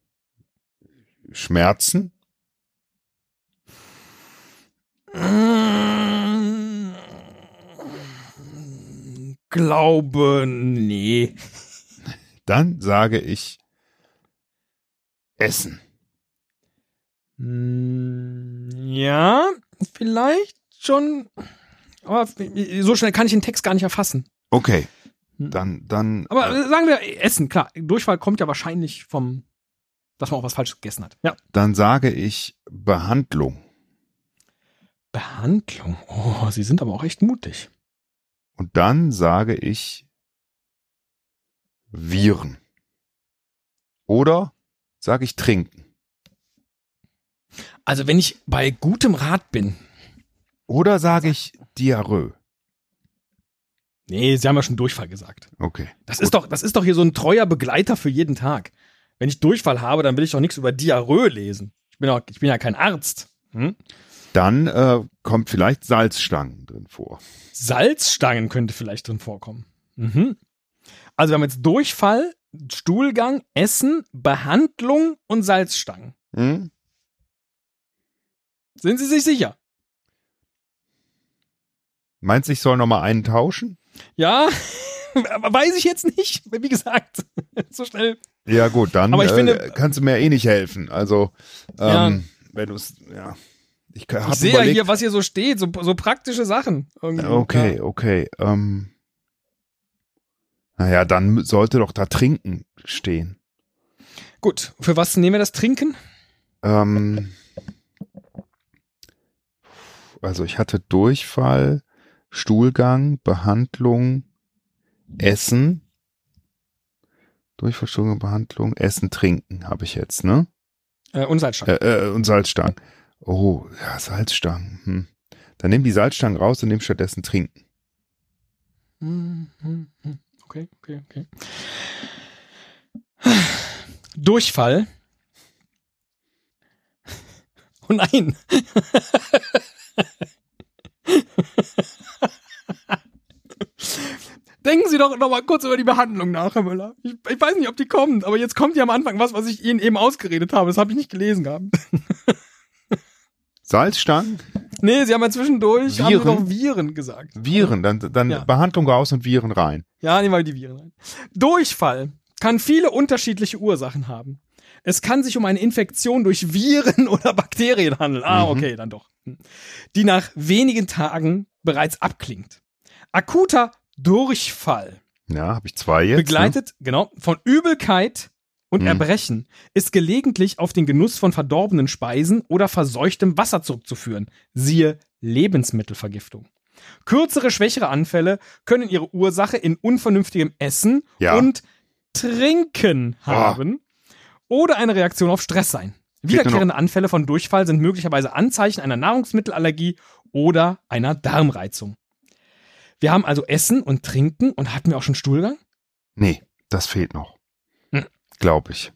Speaker 2: Schmerzen.
Speaker 1: Glaube, nee.
Speaker 2: Dann sage ich Essen.
Speaker 1: Hm, Ja, vielleicht schon. Aber so schnell kann ich den Text gar nicht erfassen.
Speaker 2: Okay.
Speaker 1: Hm.
Speaker 2: Dann, dann.
Speaker 1: Aber
Speaker 2: äh,
Speaker 1: sagen wir Essen, klar. Durchfall kommt ja wahrscheinlich vom, dass man auch was Falsches gegessen hat. Ja.
Speaker 2: dann sage ich Behandlung.
Speaker 1: Behandlung. Oh, Sie sind aber auch echt mutig.
Speaker 2: Und dann sage ich Viren. Oder sage ich trinken.
Speaker 1: Also wenn ich bei gutem Rat bin.
Speaker 2: Oder sage ich Diarrhoe.
Speaker 1: Nee, Sie haben ja schon Durchfall gesagt.
Speaker 2: Okay.
Speaker 1: Das ist doch, das ist doch hier so ein treuer Begleiter für jeden Tag. Wenn ich Durchfall habe, dann will ich doch nichts über Diarrhoe lesen. Ich bin, auch, ich bin ja kein Arzt. Hm?
Speaker 2: Dann äh, kommt vielleicht Salzstangen drin vor.
Speaker 1: Salzstangen könnte vielleicht drin vorkommen. Mhm. Also wir haben jetzt Durchfall, Stuhlgang, Essen, Behandlung und Salzstangen.
Speaker 2: Hm?
Speaker 1: Sind Sie sich sicher?
Speaker 2: Meinst du, ich soll nochmal einen tauschen?
Speaker 1: Ja, aber [laughs] weiß ich jetzt nicht. Wie gesagt, [laughs] so schnell.
Speaker 2: Ja, gut, dann
Speaker 1: Aber ich
Speaker 2: äh,
Speaker 1: finde-
Speaker 2: kannst du mir eh nicht helfen. Also,
Speaker 1: Ja.
Speaker 2: ähm, wenn du es, ja. Ich,
Speaker 1: Ich sehe ja hier, was hier so steht, so, so praktische Sachen. irgendwie.
Speaker 2: Okay,
Speaker 1: Ja.
Speaker 2: okay. Ähm, naja, dann sollte doch da Trinken stehen.
Speaker 1: Gut, für was nehmen wir das Trinken?
Speaker 2: Ähm, also ich hatte Durchfall, Stuhlgang, Behandlung, Essen. Durchfall, Stuhlgang, Behandlung, Essen, Trinken habe ich jetzt, ne?
Speaker 1: Äh, und Salzstangen.
Speaker 2: Äh, äh, und Salzstangen. Oh, ja, Salzstangen. Hm. Dann nimm die Salzstangen raus und nimm stattdessen Trinken.
Speaker 1: Okay, okay, okay. Durchfall. [laughs] Oh nein. [laughs] Denken Sie doch noch mal kurz über die Behandlung nach, Herr Müller. Ich, ich weiß nicht, ob die kommt, aber jetzt kommt ja am Anfang was, was ich Ihnen eben ausgeredet habe. Das habe ich nicht gelesen gehabt. [laughs]
Speaker 2: Salzstangen,
Speaker 1: Nee, sie haben ja zwischendurch haben sie
Speaker 2: Viren?
Speaker 1: Viren gesagt.
Speaker 2: Viren, dann, dann
Speaker 1: Ja.
Speaker 2: Behandlung raus und Viren rein.
Speaker 1: Ja, nehmen wir die Viren rein. Durchfall kann viele unterschiedliche Ursachen haben. Es kann sich um eine Infektion durch Viren [laughs] oder Bakterien handeln. Ah,
Speaker 2: Mhm.
Speaker 1: okay, dann doch. Hm. Die nach wenigen Tagen bereits abklingt. Akuter Durchfall,
Speaker 2: Ja, habe ich zwei jetzt. Ne?
Speaker 1: begleitet, genau, von Übelkeit und
Speaker 2: Mhm.
Speaker 1: Erbrechen, ist gelegentlich auf den Genuss von verdorbenen Speisen oder verseuchtem Wasser zurückzuführen. Siehe Lebensmittelvergiftung. Kürzere, schwächere Anfälle können ihre Ursache in unvernünftigem Essen
Speaker 2: Ja.
Speaker 1: und Trinken haben oder eine Reaktion auf Stress sein. Wiederkehrende Anfälle von Durchfall sind möglicherweise Anzeichen einer Nahrungsmittelallergie oder einer Darmreizung. Wir haben also Essen und Trinken und hatten wir auch schon Stuhlgang?
Speaker 2: Nee, das fehlt noch. Glaube ich.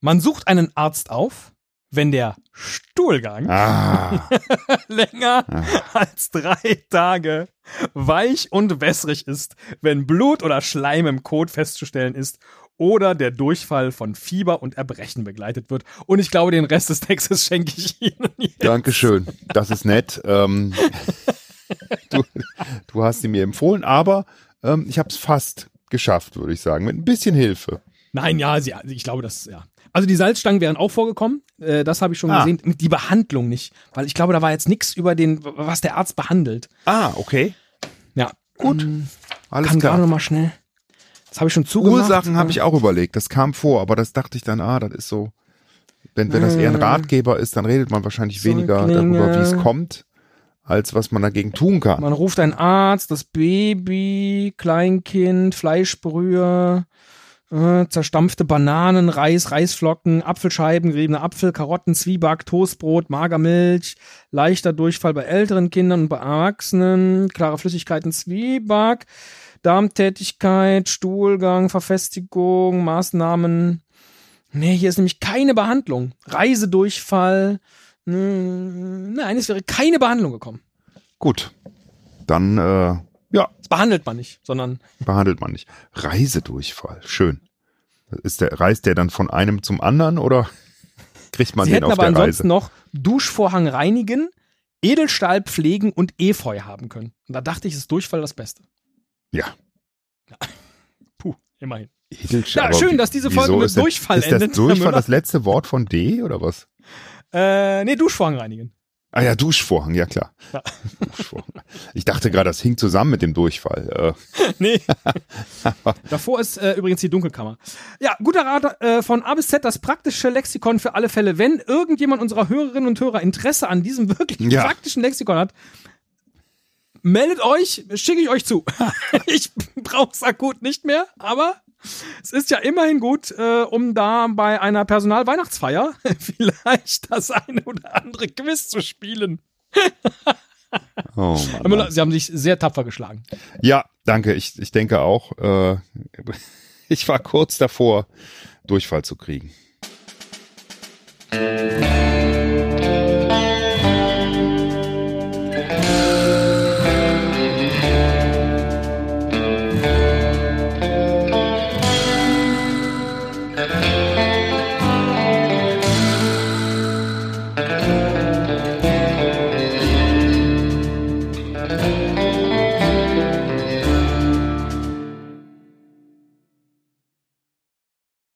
Speaker 1: Man sucht einen Arzt auf, wenn der Stuhlgang
Speaker 2: Ah, [laughs]
Speaker 1: länger
Speaker 2: Ah.
Speaker 1: als drei Tage weich und wässrig ist, wenn Blut oder Schleim im Kot festzustellen ist oder der Durchfall von Fieber und Erbrechen begleitet wird. Und ich glaube, den Rest des Textes [laughs] schenke ich Ihnen jetzt.
Speaker 2: Dankeschön. Das ist nett. Ähm, [laughs] du, du hast sie mir empfohlen, aber ähm, ich habe es fast geschafft, würde ich sagen, mit ein bisschen Hilfe.
Speaker 1: Nein, ja, sie, ich glaube, das, ja. Also die Salzstangen wären auch vorgekommen, äh, das habe ich schon
Speaker 2: Ah.
Speaker 1: gesehen. Die Behandlung nicht, weil ich glaube, da war jetzt nichts über den, was der Arzt behandelt.
Speaker 2: Ah, okay.
Speaker 1: Ja,
Speaker 2: Gut.
Speaker 1: Ähm,
Speaker 2: Alles
Speaker 1: kann
Speaker 2: klar.
Speaker 1: noch mal schnell. Das habe ich schon zugemacht.
Speaker 2: Ursachen habe ich auch überlegt. Das kam vor, aber das dachte ich dann, ah, das ist so. Wenn, wenn das eher ein
Speaker 1: Äh.
Speaker 2: Ratgeber ist, dann redet man wahrscheinlich weniger darüber, wie es kommt, als was man dagegen tun kann.
Speaker 1: Man ruft einen Arzt, das Baby, Kleinkind, Fleischbrühe, äh, zerstampfte Bananen, Reis, Reisflocken, Apfelscheiben, geriebene Apfel, Karotten, Zwieback, Toastbrot, Magermilch, leichter Durchfall bei älteren Kindern und bei Erwachsenen, klare Flüssigkeiten, Zwieback, Darmtätigkeit, Stuhlgang, Verfestigung, Maßnahmen. Nee, hier ist nämlich keine Behandlung. Reisedurchfall. Hm, Nein, es wäre keine Behandlung gekommen.
Speaker 2: Gut. Dann, äh, ja,
Speaker 1: Das behandelt man nicht, sondern
Speaker 2: behandelt man nicht. Reisedurchfall. Schön. Ist der, reist der dann von einem zum anderen oder [laughs] kriegt man
Speaker 1: sie
Speaker 2: den
Speaker 1: hätten
Speaker 2: auf
Speaker 1: aber
Speaker 2: der
Speaker 1: ansonsten
Speaker 2: Reise?
Speaker 1: noch Duschvorhang reinigen, Edelstahl pflegen und Efeu haben können. Und da dachte ich, ist Durchfall das Beste.
Speaker 2: Ja. [laughs]
Speaker 1: Puh, immerhin.
Speaker 2: Edelstahl.
Speaker 1: Ja,
Speaker 2: aber
Speaker 1: schön, dass diese Folge mit
Speaker 2: ist
Speaker 1: Durchfall
Speaker 2: ist das
Speaker 1: endet,
Speaker 2: Durchfall das letzte Wort von D oder was?
Speaker 1: Äh, nee, Duschvorhang reinigen.
Speaker 2: Ah ja, Duschvorhang, ja klar.
Speaker 1: Ja.
Speaker 2: Ich dachte gerade, das hing zusammen mit dem Durchfall. Äh, [laughs]
Speaker 1: Nee. [laughs] Davor ist äh, übrigens die Dunkelkammer. Ja, guter Rat äh, von A bis Z, das praktische Lexikon für alle Fälle. Wenn irgendjemand unserer Hörerinnen und Hörer Interesse an diesem wirklich
Speaker 2: Ja.
Speaker 1: praktischen Lexikon hat, meldet euch, schicke ich euch zu. [laughs] ich brauche es akut nicht mehr, aber es ist ja immerhin gut, äh, um da bei einer Personalweihnachtsfeier [laughs] vielleicht das eine oder andere Quiz zu spielen. [laughs]
Speaker 2: oh Mann.
Speaker 1: Sie haben sich sehr tapfer geschlagen.
Speaker 2: Ja, danke. Ich, ich denke auch. Äh, [laughs] ich war kurz davor, Durchfall zu kriegen.